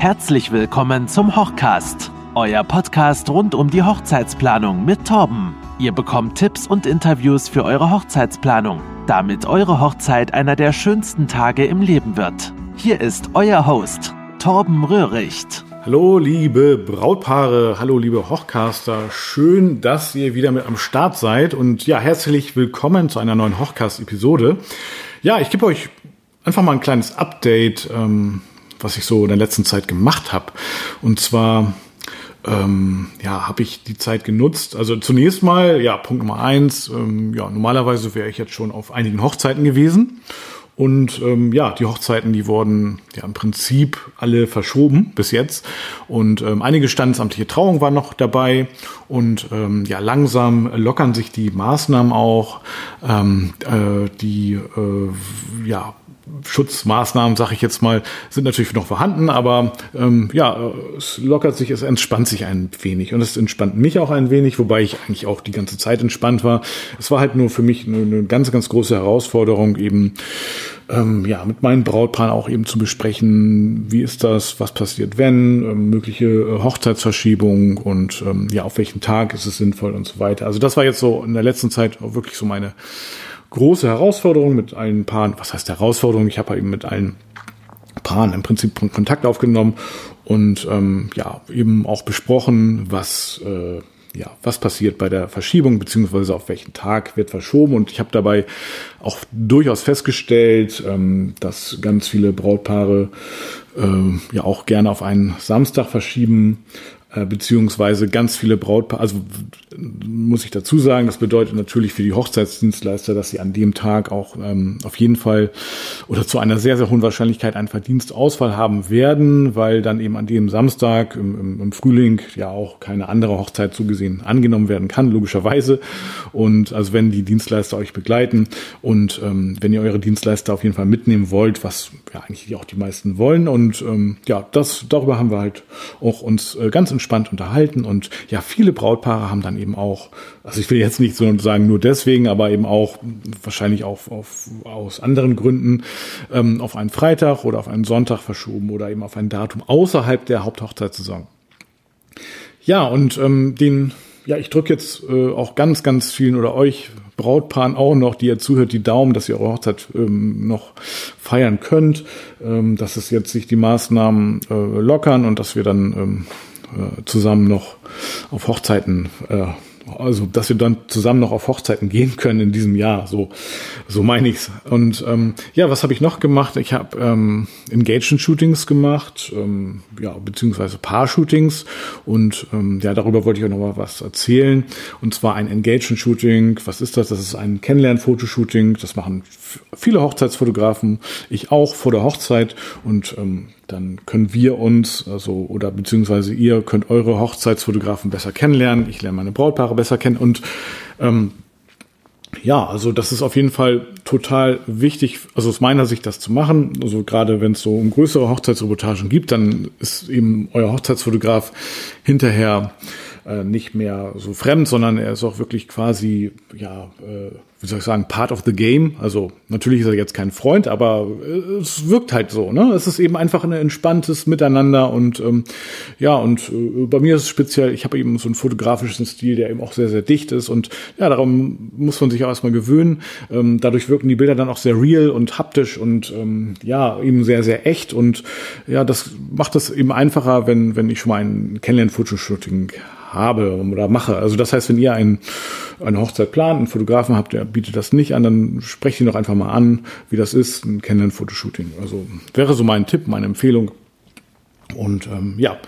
Herzlich willkommen zum Hochcast, euer Podcast rund um die Hochzeitsplanung mit Torben. Ihr bekommt Tipps und Interviews für eure Hochzeitsplanung, damit eure Hochzeit einer der schönsten Tage im Leben wird. Hier ist euer Host, Torben Röhricht. Hallo liebe Brautpaare, hallo liebe Hochcaster, schön, dass ihr wieder mit am Start seid und ja, herzlich willkommen zu einer neuen Hochcast-Episode. Ja, ich gebe euch einfach mal ein kleines Update, ähm, was ich so in der letzten Zeit gemacht habe. Und zwar ähm, ja, habe ich die Zeit genutzt. Also zunächst mal, ja, Punkt Nummer eins, ähm, ja, normalerweise wäre ich jetzt schon auf einigen Hochzeiten gewesen. Und ähm, ja, die Hochzeiten, die wurden ja im Prinzip alle verschoben bis jetzt. Und ähm, einige standesamtliche Trauungen waren noch dabei. Und ähm, ja, langsam lockern sich die Maßnahmen auch. Ähm, äh, die äh, ja, Schutzmaßnahmen, sage ich jetzt mal, sind natürlich noch vorhanden, aber ähm, ja, es lockert sich, es entspannt sich ein wenig und es entspannt mich auch ein wenig, wobei ich eigentlich auch die ganze Zeit entspannt war. Es war halt nur für mich eine, eine ganz, ganz große Herausforderung, eben ähm, ja mit meinen Brautpaaren auch eben zu besprechen, wie ist das, was passiert, wenn, ähm, mögliche äh, Hochzeitsverschiebung und ähm, ja auf welchen Tag ist es sinnvoll und so weiter. Also das war jetzt so in der letzten Zeit wirklich so meine große Herausforderung mit allen Paaren. Was heißt Herausforderung? Ich habe eben mit allen Paaren im Prinzip Kontakt aufgenommen und ähm, ja eben auch besprochen, was äh, ja, was passiert bei der Verschiebung, beziehungsweise auf welchen Tag wird verschoben. Und ich habe dabei auch durchaus festgestellt, ähm, dass ganz viele Brautpaare äh, ja auch gerne auf einen Samstag verschieben, beziehungsweise ganz viele Brautpaare, also muss ich dazu sagen, das bedeutet natürlich für die Hochzeitsdienstleister, dass sie an dem Tag auch ähm, auf jeden Fall oder zu einer sehr, sehr hohen Wahrscheinlichkeit einen Verdienstausfall haben werden, weil dann eben an dem Samstag im, im, im Frühling ja auch keine andere Hochzeit zugesehen angenommen werden kann, logischerweise. Und also wenn die Dienstleister euch begleiten und ähm, wenn ihr eure Dienstleister auf jeden Fall mitnehmen wollt, was ja eigentlich auch die meisten wollen. Und ähm, ja, das darüber haben wir halt auch uns äh, ganz entspannt unterhalten und ja, viele Brautpaare haben dann eben auch, also ich will jetzt nicht so sagen nur deswegen, aber eben auch wahrscheinlich auch auf, aus anderen Gründen ähm, auf einen Freitag oder auf einen Sonntag verschoben oder eben auf ein Datum außerhalb der Haupthochzeitssaison. Ja, und ähm, den, ja, ich drücke jetzt äh, auch ganz, ganz vielen oder euch Brautpaaren auch noch, die ihr zuhört, die Daumen, dass ihr eure Hochzeit ähm, noch feiern könnt, ähm, dass es jetzt sich die Maßnahmen äh, lockern und dass wir dann ähm, äh, zusammen noch auf Hochzeiten äh, also dass wir dann zusammen noch auf Hochzeiten gehen können in diesem Jahr. So, so meine ich's. Und ähm, ja, was habe ich noch gemacht? Ich habe ähm, Engagement-Shootings gemacht, ähm, ja, beziehungsweise Paar-Shootings. Und ähm, ja, darüber wollte ich auch noch mal was erzählen. Und zwar ein Engagement-Shooting. Was ist das? Das ist ein Kennenlern-Fotoshooting. Das machen viele Hochzeitsfotografen. Ich auch vor der Hochzeit. Und ähm, dann können wir uns, also oder beziehungsweise ihr könnt eure Hochzeitsfotografen besser kennenlernen. Ich lerne meine Brautpaare besser kennen und ähm, ja, also das ist auf jeden Fall total wichtig, also aus meiner Sicht das zu machen. Also gerade wenn es so um größere Hochzeitsreportagen gibt, dann ist eben euer Hochzeitsfotograf hinterher äh, nicht mehr so fremd, sondern er ist auch wirklich quasi, ja, äh, wie soll ich sagen, part of the game. Also natürlich ist er jetzt kein Freund, aber äh, es wirkt halt so. Ne? Es ist eben einfach ein entspanntes Miteinander und ähm, ja, und äh, bei mir ist es speziell, ich habe eben so einen fotografischen Stil, der eben auch sehr, sehr dicht ist und ja, darum muss man sich auch erstmal gewöhnen. Ähm, dadurch wirken die Bilder dann auch sehr real und haptisch und ähm, ja, eben sehr, sehr echt und ja, das macht es eben einfacher, wenn, wenn ich schon mal ein Kennenlern-Fotoshooting habe oder mache. Also das heißt, wenn ihr ein, eine Hochzeit plant, einen Fotografen habt, der bietet das nicht an, dann sprecht ihn doch einfach mal an, wie das ist, ein Kennenlernen-Fotoshooting. Also wäre so mein Tipp, meine Empfehlung. Und ähm, ja,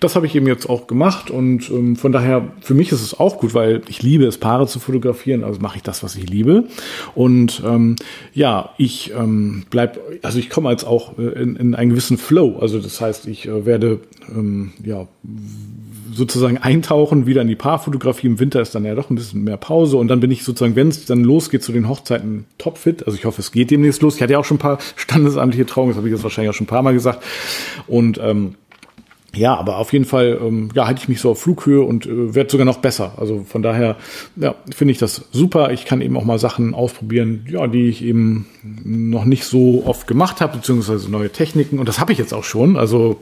das habe ich eben jetzt auch gemacht und ähm, von daher, für mich ist es auch gut, weil ich liebe es, Paare zu fotografieren, also mache ich das, was ich liebe. Und ähm, ja, ich ähm, bleib, also ich komme jetzt auch äh, in, in einen gewissen Flow. Also das heißt, ich äh, werde ähm, ja sozusagen eintauchen wieder in die Paarfotografie. Im Winter ist dann ja doch ein bisschen mehr Pause und dann bin ich sozusagen, wenn es dann losgeht zu den Hochzeiten, topfit. Also ich hoffe, es geht demnächst los. Ich hatte ja auch schon ein paar standesamtliche Trauungen, das habe ich jetzt wahrscheinlich auch schon ein paar Mal gesagt. Und ähm, ja, aber auf jeden Fall ähm, ja, halte ich mich so auf Flughöhe und äh, werde sogar noch besser. Also von daher ja, finde ich das super. Ich kann eben auch mal Sachen ausprobieren, ja, die ich eben noch nicht so oft gemacht habe, beziehungsweise neue Techniken. Und das habe ich jetzt auch schon. Also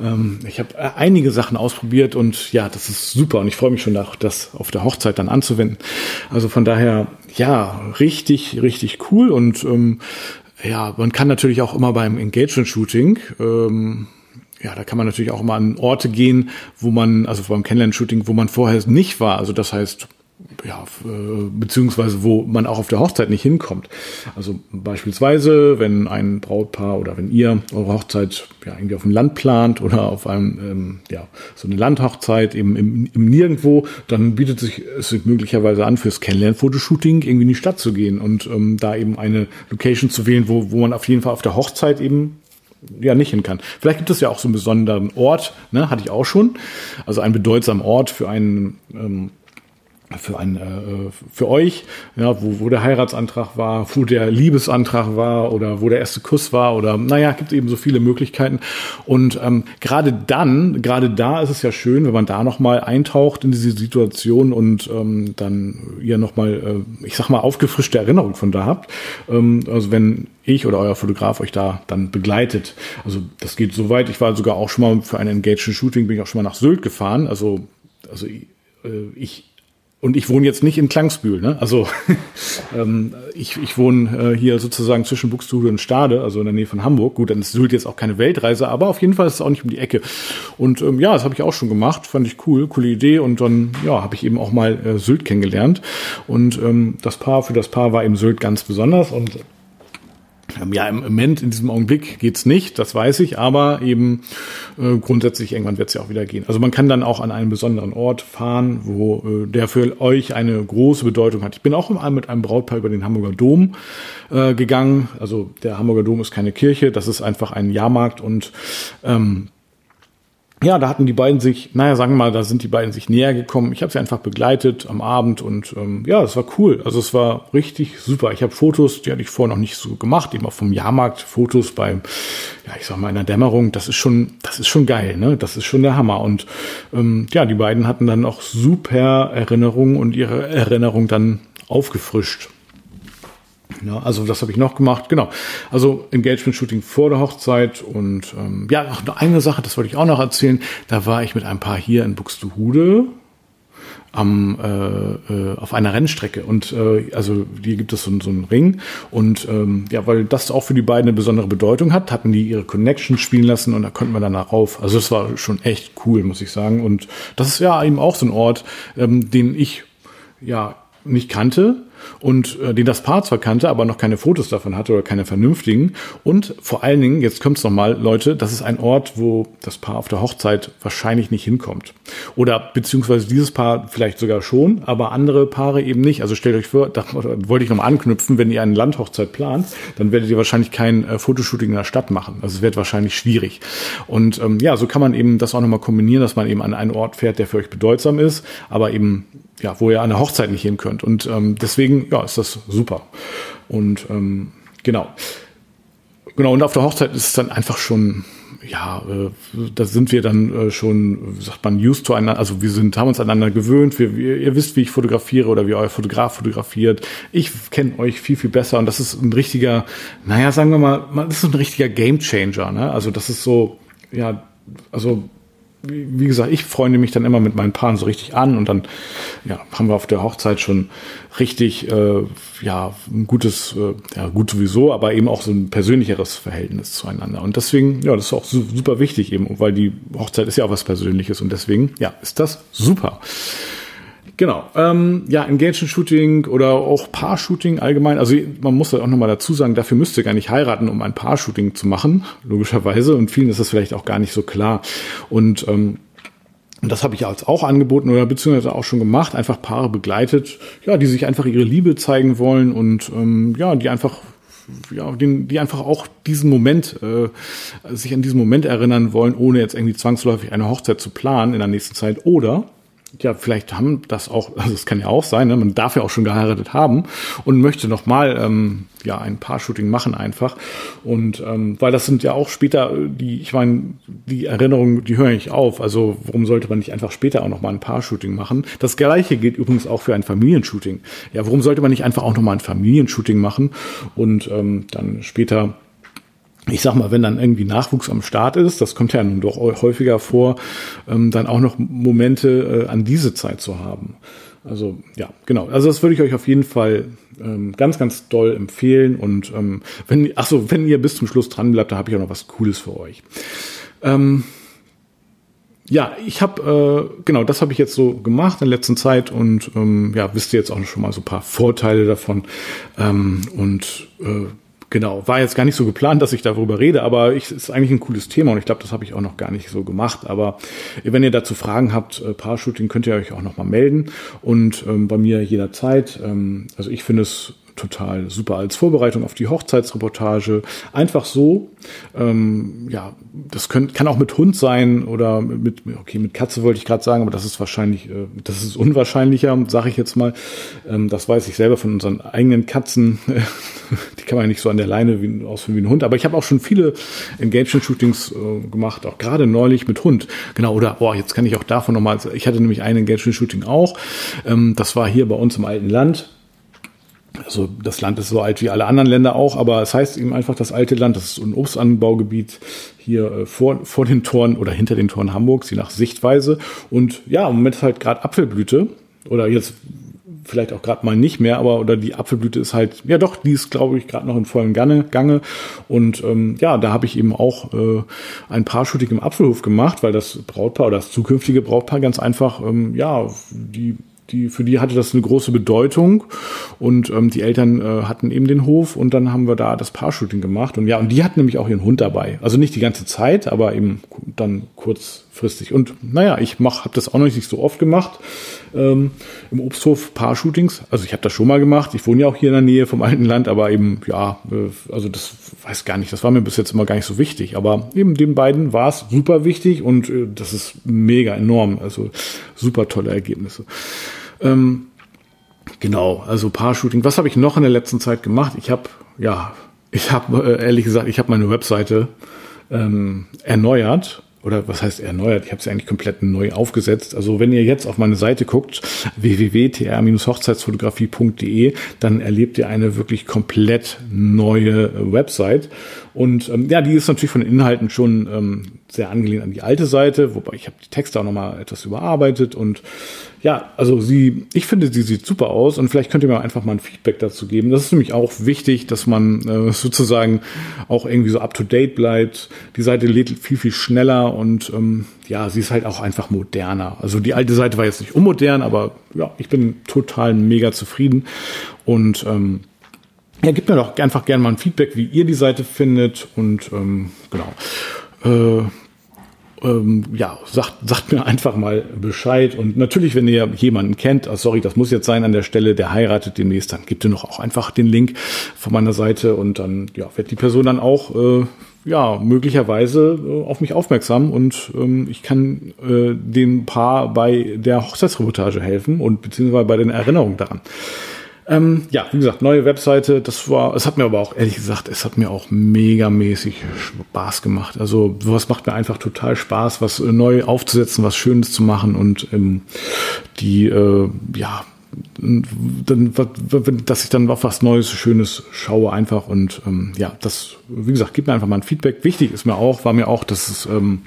Ähm, ich habe äh, einige Sachen ausprobiert und ja, das ist super und ich freue mich schon, das auf der Hochzeit dann anzuwenden. Also von daher, ja, richtig, richtig cool und ähm, ja, man kann natürlich auch immer beim Engagement-Shooting ähm, ja, da kann man natürlich auch mal an Orte gehen, wo man, also beim Kennenlern-Shooting, wo man vorher nicht war. Also das heißt, ja, äh, beziehungsweise wo man auch auf der Hochzeit nicht hinkommt. Also beispielsweise, wenn ein Brautpaar oder wenn ihr eure Hochzeit ja irgendwie auf dem Land plant oder auf einem, ähm, ja, so eine Landhochzeit eben im, im Nirgendwo, dann bietet sich es möglicherweise an, fürs Kennenlern-Fotoshooting irgendwie in die Stadt zu gehen und ähm, da eben eine Location zu wählen, wo, wo man auf jeden Fall auf der Hochzeit eben ja nicht hin kann. Vielleicht gibt es ja auch so einen besonderen Ort, ne, hatte ich auch schon. Also einen bedeutsamen Ort für einen ähm, für ein, äh, für euch, ja, wo, wo der Heiratsantrag war, wo der Liebesantrag war oder wo der erste Kuss war oder naja, gibt eben so viele Möglichkeiten. Und ähm, gerade dann, gerade da ist es ja schön, wenn man da nochmal eintaucht in diese Situation und ähm, dann ihr nochmal, äh, ich sag mal, aufgefrischte Erinnerung von da habt. Ähm, also wenn ich oder euer Fotograf euch da dann begleitet. Also das geht so weit. Ich war sogar auch schon mal für ein Engaged Shooting, bin ich auch schon mal nach Sylt gefahren. Also, also äh, ich und ich wohne jetzt nicht in Klangsbühl, ne? Also ähm, ich, ich wohne äh, hier sozusagen zwischen Buxtehude und Stade, also in der Nähe von Hamburg. Gut, dann ist Sylt jetzt auch keine Weltreise, aber auf jeden Fall ist es auch nicht um die Ecke. Und ähm, ja, das habe ich auch schon gemacht, fand ich cool, coole Idee. Und dann ja, habe ich eben auch mal äh, Sylt kennengelernt. Und ähm, das Paar für das Paar war eben Sylt ganz besonders und ja, im Moment, in diesem Augenblick geht's nicht, das weiß ich, aber eben äh, grundsätzlich irgendwann wird's ja auch wieder gehen. Also man kann dann auch an einen besonderen Ort fahren, wo äh, der für euch eine große Bedeutung hat. Ich bin auch mit einem Brautpaar über den Hamburger Dom äh, gegangen. Also der Hamburger Dom ist keine Kirche, das ist einfach ein Jahrmarkt und ähm, ja, da hatten die beiden sich, naja, sagen wir mal, da sind die beiden sich näher gekommen. Ich habe sie einfach begleitet am Abend und ähm, ja, es war cool. Also es war richtig super. Ich habe Fotos, die hatte ich vorher noch nicht so gemacht, eben auch vom Jahrmarkt Fotos beim, ja, ich sag mal in der Dämmerung. Das ist schon, das ist schon geil, ne? Das ist schon der Hammer. Und ähm, ja, die beiden hatten dann auch super Erinnerungen und ihre Erinnerung dann aufgefrischt. Ja, also das habe ich noch gemacht, genau. Also Engagement-Shooting vor der Hochzeit und ähm, ja, noch eine Sache, das wollte ich auch noch erzählen. Da war ich mit ein paar hier in Buxtehude am äh, äh, auf einer Rennstrecke und äh, also die gibt es so, so einen Ring und ähm, ja weil das auch für die beiden eine besondere Bedeutung hat hatten die ihre Connection spielen lassen und da konnten wir danach rauf also es war schon echt cool muss ich sagen und das ist ja eben auch so ein Ort ähm, den ich ja nicht kannte und äh, den das Paar zwar kannte, aber noch keine Fotos davon hatte oder keine vernünftigen. Und vor allen Dingen, jetzt kommt's nochmal, Leute, das ist ein Ort, wo das Paar auf der Hochzeit wahrscheinlich nicht hinkommt. Oder beziehungsweise dieses Paar vielleicht sogar schon, aber andere Paare eben nicht. Also stellt euch vor, da wollte ich nochmal anknüpfen, wenn ihr eine Landhochzeit plant, dann werdet ihr wahrscheinlich kein äh, Fotoshooting in der Stadt machen. Also es wird wahrscheinlich schwierig. Und ähm, ja, so kann man eben das auch nochmal kombinieren, dass man eben an einen Ort fährt, der für euch bedeutsam ist, aber eben ja, wo ihr an der Hochzeit nicht hin könnt. Und ähm, deswegen, ja, ist das super. Und ähm, genau. Genau, und auf der Hochzeit ist es dann einfach schon, ja, äh, da sind wir dann äh, schon, sagt man, used to einander, also wir sind, haben uns aneinander gewöhnt, wir, wir, ihr wisst, wie ich fotografiere oder wie euer Fotograf fotografiert. Ich kenne euch viel, viel besser und das ist ein richtiger, naja, sagen wir mal, das ist ein richtiger Game Changer, ne? Also das ist so, ja, also wie gesagt, ich freunde mich dann immer mit meinen Paaren so richtig an und dann ja, haben wir auf der Hochzeit schon richtig, äh, ja, ein gutes, äh, ja, gut sowieso, aber eben auch so ein persönlicheres Verhältnis zueinander. Und deswegen, ja, das ist auch super wichtig eben, weil die Hochzeit ist ja auch was Persönliches und deswegen, ja, ist das super. Genau. Ähm, ja, Engagement-Shooting oder auch Paar-Shooting allgemein. Also man muss auch nochmal dazu sagen, dafür müsst ihr gar nicht heiraten, um ein Paar-Shooting zu machen, logischerweise. Und vielen ist das vielleicht auch gar nicht so klar. Und ähm, das habe ich als auch angeboten oder beziehungsweise auch schon gemacht, einfach Paare begleitet, ja, die sich einfach ihre Liebe zeigen wollen und ähm, ja, die einfach ja, die, die einfach auch diesen Moment, äh, sich an diesen Moment erinnern wollen, ohne jetzt irgendwie zwangsläufig eine Hochzeit zu planen in der nächsten Zeit. Oder ja, vielleicht haben das auch, also es kann ja auch sein, ne? man darf ja auch schon geheiratet haben und möchte nochmal ähm, ja ein Paar-Shooting machen einfach. Und ähm, weil das sind ja auch später die, ich meine, die Erinnerungen, die höre ich auf. Also warum sollte man nicht einfach später auch nochmal ein Paar-Shooting machen? Das gleiche gilt übrigens auch für ein Familienshooting. Ja, warum sollte man nicht einfach auch nochmal ein Familienshooting machen und ähm, dann später ich sag mal, wenn dann irgendwie Nachwuchs am Start ist, das kommt ja nun doch häufiger vor, ähm, dann auch noch Momente äh, an diese Zeit zu haben. Also ja, genau. Also das würde ich euch auf jeden Fall ähm, ganz, ganz doll empfehlen. Und ähm, wenn, ach so, wenn ihr bis zum Schluss dran bleibt, da habe ich auch noch was Cooles für euch. Ähm, ja, ich habe äh, genau, das habe ich jetzt so gemacht in der letzten Zeit und ähm, ja, wisst ihr jetzt auch schon mal so ein paar Vorteile davon ähm, und äh, Genau, war jetzt gar nicht so geplant, dass ich darüber rede, aber es ist eigentlich ein cooles Thema und ich glaube, das habe ich auch noch gar nicht so gemacht. Aber wenn ihr dazu Fragen habt, äh, Paar-Shooting, könnt ihr euch auch nochmal melden und ähm, bei mir jederzeit. Ähm, also ich finde es total super als Vorbereitung auf die Hochzeitsreportage. Einfach so. Ähm, ja, das könnt, kann auch mit Hund sein oder mit, okay, mit Katze wollte ich gerade sagen, aber das ist wahrscheinlich, äh, das ist unwahrscheinlicher, sage ich jetzt mal. Ähm, das weiß ich selber von unseren eigenen Katzen. die kann man ja nicht so an der Leine wie, ausführen wie ein Hund. Aber ich habe auch schon viele Engagement-Shootings äh, gemacht, auch gerade neulich mit Hund. Genau, oder, oh, jetzt kann ich auch davon nochmal, ich hatte nämlich ein Engagement-Shooting auch. Ähm, das war hier bei uns im alten Land also das Land ist so alt wie alle anderen Länder auch, aber es heißt eben einfach das alte Land. Das ist ein Obstanbaugebiet hier äh, vor, vor den Toren oder hinter den Toren Hamburgs, je nach Sichtweise. Und ja, im Moment ist halt gerade Apfelblüte oder jetzt vielleicht auch gerade mal nicht mehr, aber oder die Apfelblüte ist halt, ja doch, die ist glaube ich gerade noch in Gange. Gange. Und ähm, ja, da habe ich eben auch äh, ein paar Shooting im Apfelhof gemacht, weil das Brautpaar oder das zukünftige Brautpaar ganz einfach, ähm, ja, die die, für die hatte das eine große Bedeutung und ähm, die Eltern äh, hatten eben den Hof und dann haben wir da das Paar-Shooting gemacht und ja, und die hatten nämlich auch ihren Hund dabei. Also nicht die ganze Zeit, aber eben dann kurzfristig. Und naja, ich mach, habe das auch noch nicht so oft gemacht ähm, im Obsthof Paar-Shootings. Also ich habe das schon mal gemacht. Ich wohne ja auch hier in der Nähe vom alten Land, aber eben, ja, äh, also das weiß gar nicht, das war mir bis jetzt immer gar nicht so wichtig. Aber eben den beiden war es super wichtig und äh, das ist mega enorm. Also super tolle Ergebnisse. Ähm, genau, also Paar-Shooting. Was habe ich noch in der letzten Zeit gemacht? Ich habe, ja, ich habe äh, ehrlich gesagt, ich habe meine Webseite ähm, erneuert oder was heißt erneuert? Ich habe sie eigentlich komplett neu aufgesetzt. Also wenn ihr jetzt auf meine Seite guckt, www.tr-hochzeitsfotografie.de, dann erlebt ihr eine wirklich komplett neue Website. Und ähm, ja, die ist natürlich von den Inhalten schon ähm, sehr angelehnt an die alte Seite, wobei ich habe die Texte auch nochmal etwas überarbeitet und ja, also sie, ich finde, sie sieht super aus und vielleicht könnt ihr mir einfach mal ein Feedback dazu geben. Das ist nämlich auch wichtig, dass man äh, sozusagen auch irgendwie so up to date bleibt. Die Seite lädt viel, viel schneller und ähm, ja, sie ist halt auch einfach moderner. Also die alte Seite war jetzt nicht unmodern, aber ja, ich bin total mega zufrieden und ähm, ja, gebt mir doch einfach gerne mal ein Feedback, wie ihr die Seite findet und ähm, genau. Äh, ähm, ja, sagt, sagt mir einfach mal Bescheid. Und natürlich, wenn ihr jemanden kennt, oh, sorry, das muss jetzt sein an der Stelle, der heiratet demnächst, dann gebt ihr noch auch einfach den Link von meiner Seite und dann ja, wird die Person dann auch äh, ja, möglicherweise äh, auf mich aufmerksam und ähm, ich kann äh, dem Paar bei der Hochzeitsreportage helfen und beziehungsweise bei den Erinnerungen daran. Ähm, ja, wie gesagt, neue Webseite, das war, es hat mir aber auch, ehrlich gesagt, es hat mir auch megamäßig Spaß gemacht. Also sowas macht mir einfach total Spaß, was äh, neu aufzusetzen, was Schönes zu machen und ähm, die, äh, ja, dann, dass ich dann auf was Neues, Schönes schaue einfach und ähm, ja, das, wie gesagt, gibt mir einfach mal ein Feedback. Wichtig ist mir auch, war mir auch, dass es ähm,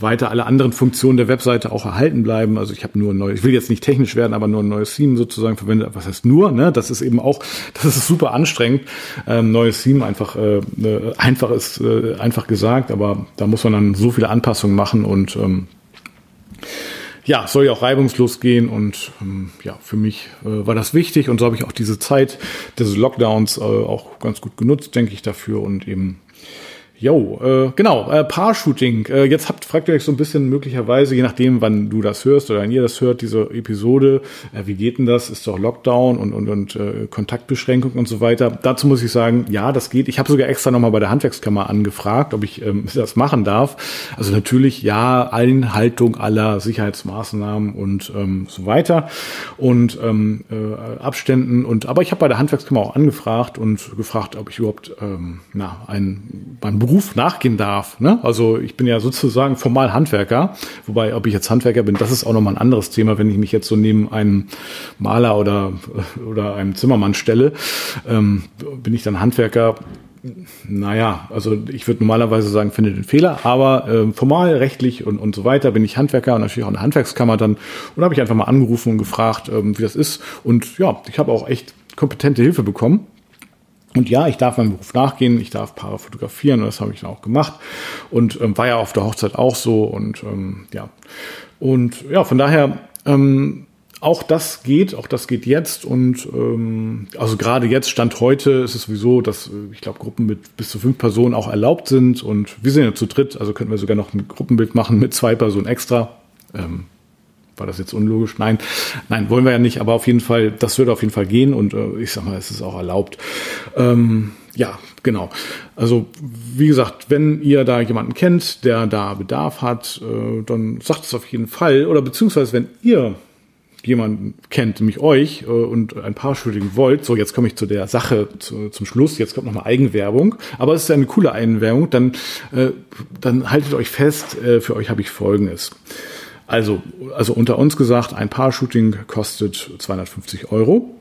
weiter alle anderen Funktionen der Webseite auch erhalten bleiben. Also ich habe nur neu, ich will jetzt nicht technisch werden, aber nur ein neues Theme sozusagen verwendet. Was heißt nur? Ne? Das ist eben auch, das ist super anstrengend. Ähm, neues Theme einfach äh, äh, einfach ist äh, einfach gesagt, aber da muss man dann so viele Anpassungen machen und ähm, ja, soll ja auch reibungslos gehen und ähm, ja, für mich äh, war das wichtig und so habe ich auch diese Zeit des Lockdowns äh, auch ganz gut genutzt, denke ich dafür und eben Jo, äh, genau, äh, Paar-Shooting. Äh, jetzt habt, fragt ihr euch so ein bisschen möglicherweise, je nachdem, wann du das hörst oder wenn ihr das hört, diese Episode, äh, wie geht denn das? Ist doch Lockdown und, und, und äh, Kontaktbeschränkung und so weiter. Dazu muss ich sagen, ja, das geht. Ich habe sogar extra nochmal bei der Handwerkskammer angefragt, ob ich ähm, das machen darf. Also natürlich, ja, Einhaltung aller Sicherheitsmaßnahmen und ähm, so weiter und ähm, äh, Abständen. Und aber ich habe bei der Handwerkskammer auch angefragt und gefragt, ob ich überhaupt ähm, na, ein beim Beruf Beruf nachgehen darf. Ne? Also ich bin ja sozusagen formal Handwerker, wobei ob ich jetzt Handwerker bin, das ist auch nochmal ein anderes Thema, wenn ich mich jetzt so neben einem Maler oder, oder einem Zimmermann stelle, ähm, bin ich dann Handwerker naja, also ich würde normalerweise sagen, finde den Fehler, aber äh, formal, rechtlich und, und so weiter bin ich Handwerker und natürlich auch eine Handwerkskammer dann. Und habe ich einfach mal angerufen und gefragt, ähm, wie das ist. Und ja, ich habe auch echt kompetente Hilfe bekommen. Und ja, ich darf meinem Beruf nachgehen, ich darf Paare fotografieren und das habe ich dann auch gemacht. Und ähm, war ja auf der Hochzeit auch so und ähm, ja. Und ja, von daher ähm, auch das geht, auch das geht jetzt und ähm, also gerade jetzt Stand heute ist es sowieso, dass äh, ich glaube Gruppen mit bis zu fünf Personen auch erlaubt sind und wir sind ja zu dritt, also könnten wir sogar noch ein Gruppenbild machen mit zwei Personen extra. Ähm, war das jetzt unlogisch? Nein, nein, wollen wir ja nicht, aber auf jeden Fall, das würde auf jeden Fall gehen und äh, ich sag mal, es ist auch erlaubt. Ähm, ja, genau. Also wie gesagt, wenn ihr da jemanden kennt, der da Bedarf hat, äh, dann sagt es auf jeden Fall. Oder beziehungsweise wenn ihr jemanden kennt, nämlich euch, äh, und ein paar Shooting wollt, so jetzt komme ich zu der Sache zu, zum Schluss, jetzt kommt nochmal Eigenwerbung, aber es ist eine coole Eigenwerbung, dann, äh, dann haltet euch fest, äh, für euch habe ich folgendes. Also, also unter uns gesagt, ein Paar-Shooting kostet 250 Euro.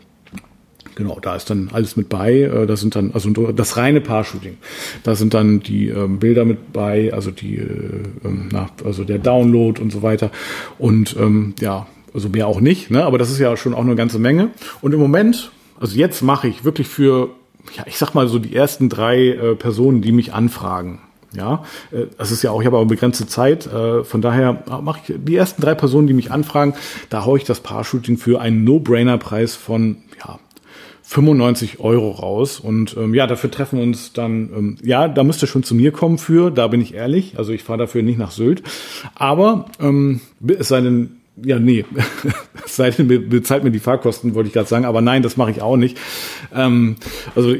Genau, da ist dann alles mit bei. Äh, da sind dann, also das reine Paar-Shooting. Da sind dann die ähm, Bilder mit bei, also die, äh, ähm, na, also der Download und so weiter. Und ähm, ja, also mehr auch nicht, ne? aber das ist ja schon auch eine ganze Menge. Und im Moment, also jetzt mache ich wirklich für, ja, ich sag mal so die ersten drei äh, Personen, die mich anfragen. Ja, äh, das ist ja auch, ich habe aber begrenzte Zeit, äh, von daher mache ich die ersten drei Personen, die mich anfragen, da haue ich das Paar-Shooting für einen No-Brainer-Preis von, ja, 95 Euro raus. Und ähm, ja, dafür treffen uns dann, ähm, ja, da müsst ihr schon zu mir kommen für, da bin ich ehrlich. Also ich fahre dafür nicht nach Sylt. Aber ähm, es sei denn, ja, nee, seitdem bezahlt mir die Fahrkosten, wollte ich gerade sagen, aber nein, das mache ich auch nicht. Ähm, also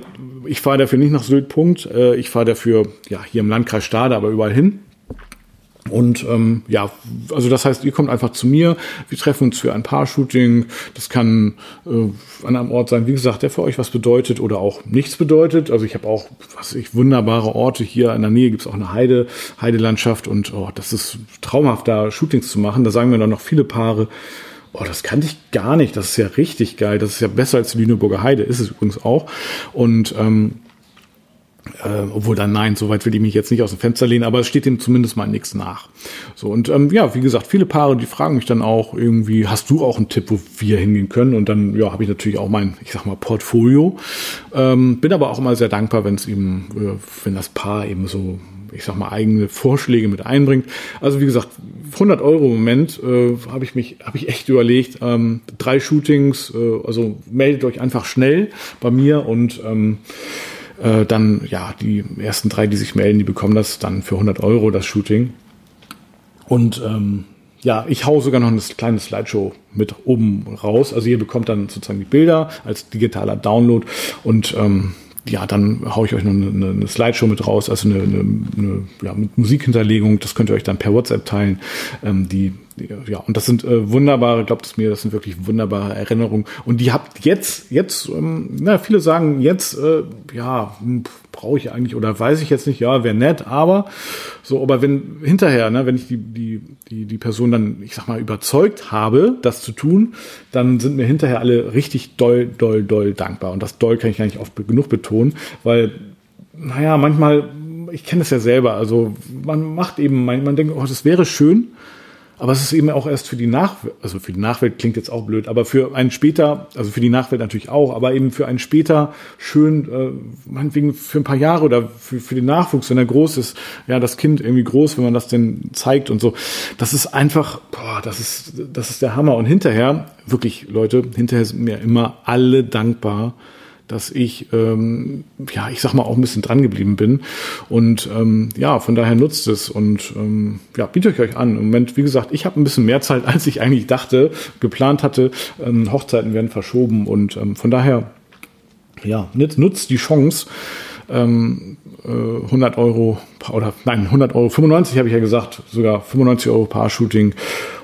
ich fahre dafür nicht nach Sylt, Punkt. Äh, ich fahre dafür, ja, hier im Landkreis Stade, aber überall hin. Und ähm, ja, also das heißt, ihr kommt einfach zu mir, wir treffen uns für ein Paar-Shooting. Das kann äh, an einem Ort sein, wie gesagt, der für euch was bedeutet oder auch nichts bedeutet. Also ich habe auch, was ich, wunderbare Orte hier in der Nähe gibt's auch eine Heide, Heidelandschaft und oh, das ist traumhaft, da Shootings zu machen. Da sagen mir dann noch viele Paare, oh, das kannte ich gar nicht, das ist ja richtig geil, das ist ja besser als die Lüneburger Heide, ist es übrigens auch. Und ähm, äh, obwohl dann nein, soweit will ich mich jetzt nicht aus dem Fenster lehnen, aber es steht dem zumindest mal nichts nach. So und ähm, ja, wie gesagt, viele Paare, die fragen mich dann auch irgendwie, hast du auch einen Tipp, wo wir hingehen können? Und dann ja, habe ich natürlich auch mein, ich sag mal Portfolio. Ähm, bin aber auch immer sehr dankbar, wenn es eben, äh, wenn das Paar eben so ich sag mal, eigene Vorschläge mit einbringt. Also wie gesagt, 100 Euro im Moment äh, habe ich mich, habe ich echt überlegt. Ähm, drei Shootings, äh, also meldet euch einfach schnell bei mir und ähm, äh, dann, ja, die ersten drei, die sich melden, die bekommen das dann für 100 Euro, das Shooting. Und ähm, ja, ich hau sogar noch eine kleine Slideshow mit oben raus. Also ihr bekommt dann sozusagen die Bilder als digitaler Download und ähm, ja, dann hau ich euch noch eine, eine Slideshow mit raus, also eine, eine, eine ja, mit Musikhinterlegung. Das könnt ihr euch dann per WhatsApp teilen. Ähm, die ja, und das sind äh, wunderbare, glaubt es mir, das sind wirklich wunderbare Erinnerungen. Und die habt jetzt, jetzt, ähm, na, viele sagen jetzt, äh, ja, hm, brauche ich eigentlich oder weiß ich jetzt nicht, ja, wäre nett, aber so, aber wenn hinterher, ne, wenn ich die, die, die, die Person dann, ich sag mal, überzeugt habe, das zu tun, dann sind mir hinterher alle richtig doll, doll, doll dankbar. Und das doll kann ich gar nicht oft genug betonen, weil, naja, manchmal, ich kenne es ja selber, also man macht eben, man, man denkt, oh, das wäre schön, aber es ist eben auch erst für die Nachwelt, also für die Nachwelt klingt jetzt auch blöd, aber für einen später, also für die Nachwelt natürlich auch, aber eben für einen später schön, äh, meinetwegen für ein paar Jahre oder für, für den Nachwuchs, wenn er groß ist, ja, das Kind irgendwie groß, wenn man das denn zeigt und so. Das ist einfach, boah, das ist, das ist der Hammer. Und hinterher, wirklich, Leute, hinterher sind mir immer alle dankbar, dass ich, ähm, ja, ich sag mal, auch ein bisschen dran geblieben bin. Und ähm, ja, von daher nutzt es und ähm, ja, bietet euch an. Im Moment, wie gesagt, ich habe ein bisschen mehr Zeit, als ich eigentlich dachte, geplant hatte. Ähm, Hochzeiten werden verschoben und ähm, von daher, ja, nutzt die Chance. Ähm, 100 äh, Euro oder nein, 100 Euro, 95 habe ich ja gesagt, sogar 95 Euro Paar-Shooting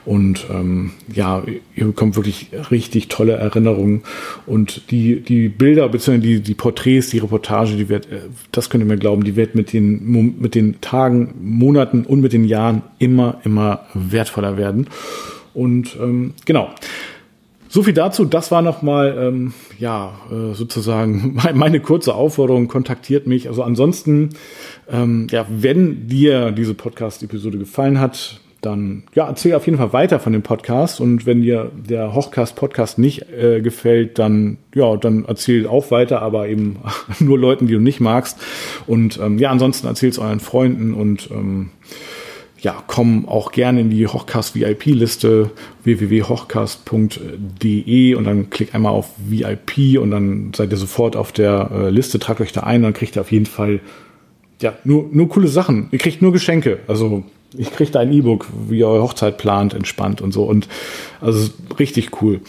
und ähm, ja, ihr bekommt wirklich richtig tolle Erinnerungen und die, die Bilder bzw. die, die Porträts, die Reportage, die wird, äh, das könnt ihr mir glauben, die wird mit den, mit den Tagen, Monaten und mit den Jahren immer, immer wertvoller werden und ähm, genau. So viel dazu. Das war nochmal, ähm, ja, äh, sozusagen meine kurze Aufforderung. Kontaktiert mich. Also ansonsten, ähm, ja, wenn dir diese Podcast-Episode gefallen hat, dann ja, erzähl auf jeden Fall weiter von dem Podcast. Und wenn dir der Hochcast-Podcast nicht äh, gefällt, dann ja, dann erzähl auch weiter, aber eben nur Leuten, die du nicht magst. Und ähm, ja, ansonsten erzähl es euren Freunden und ähm, ja, komm auch gerne in die Hochcast VIP-Liste www.hochcast.de und dann klick einmal auf VIP und dann seid ihr sofort auf der äh, Liste, tragt euch da ein, dann kriegt ihr auf jeden Fall ja, nur, nur coole Sachen. Ihr kriegt nur Geschenke. Also ich kriege da ein E-Book, wie ihr eure Hochzeit plant, entspannt und so. Und also richtig cool.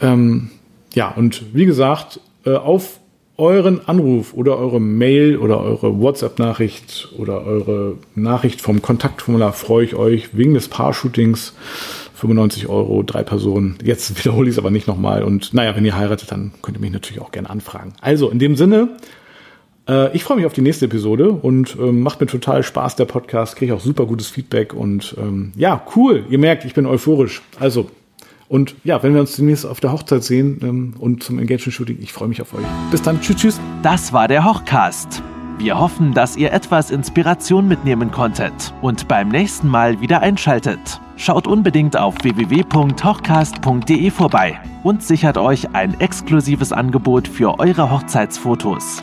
Ähm, ja, und wie gesagt, äh, auf euren Anruf oder eure Mail oder eure WhatsApp-Nachricht oder eure Nachricht vom Kontaktformular freue ich euch wegen des Paar-Shootings. 95 Euro, drei Personen. Jetzt wiederhole ich es aber nicht nochmal. Und naja, wenn ihr heiratet, dann könnt ihr mich natürlich auch gerne anfragen. Also in dem Sinne, äh, ich freue mich auf die nächste Episode und ähm, macht mir total Spaß, der Podcast. Kriege auch super gutes Feedback und ähm, ja, cool. Ihr merkt, ich bin euphorisch. Also, und ja, wenn wir uns demnächst auf der Hochzeit sehen ähm, und zum Engagement-Shooting, ich freue mich auf euch. Bis dann. Tschüss, tschüss. Das war der Hochcast. Wir hoffen, dass ihr etwas Inspiration mitnehmen konntet und beim nächsten Mal wieder einschaltet. Schaut unbedingt auf www.hochcast.de vorbei und sichert euch ein exklusives Angebot für eure Hochzeitsfotos.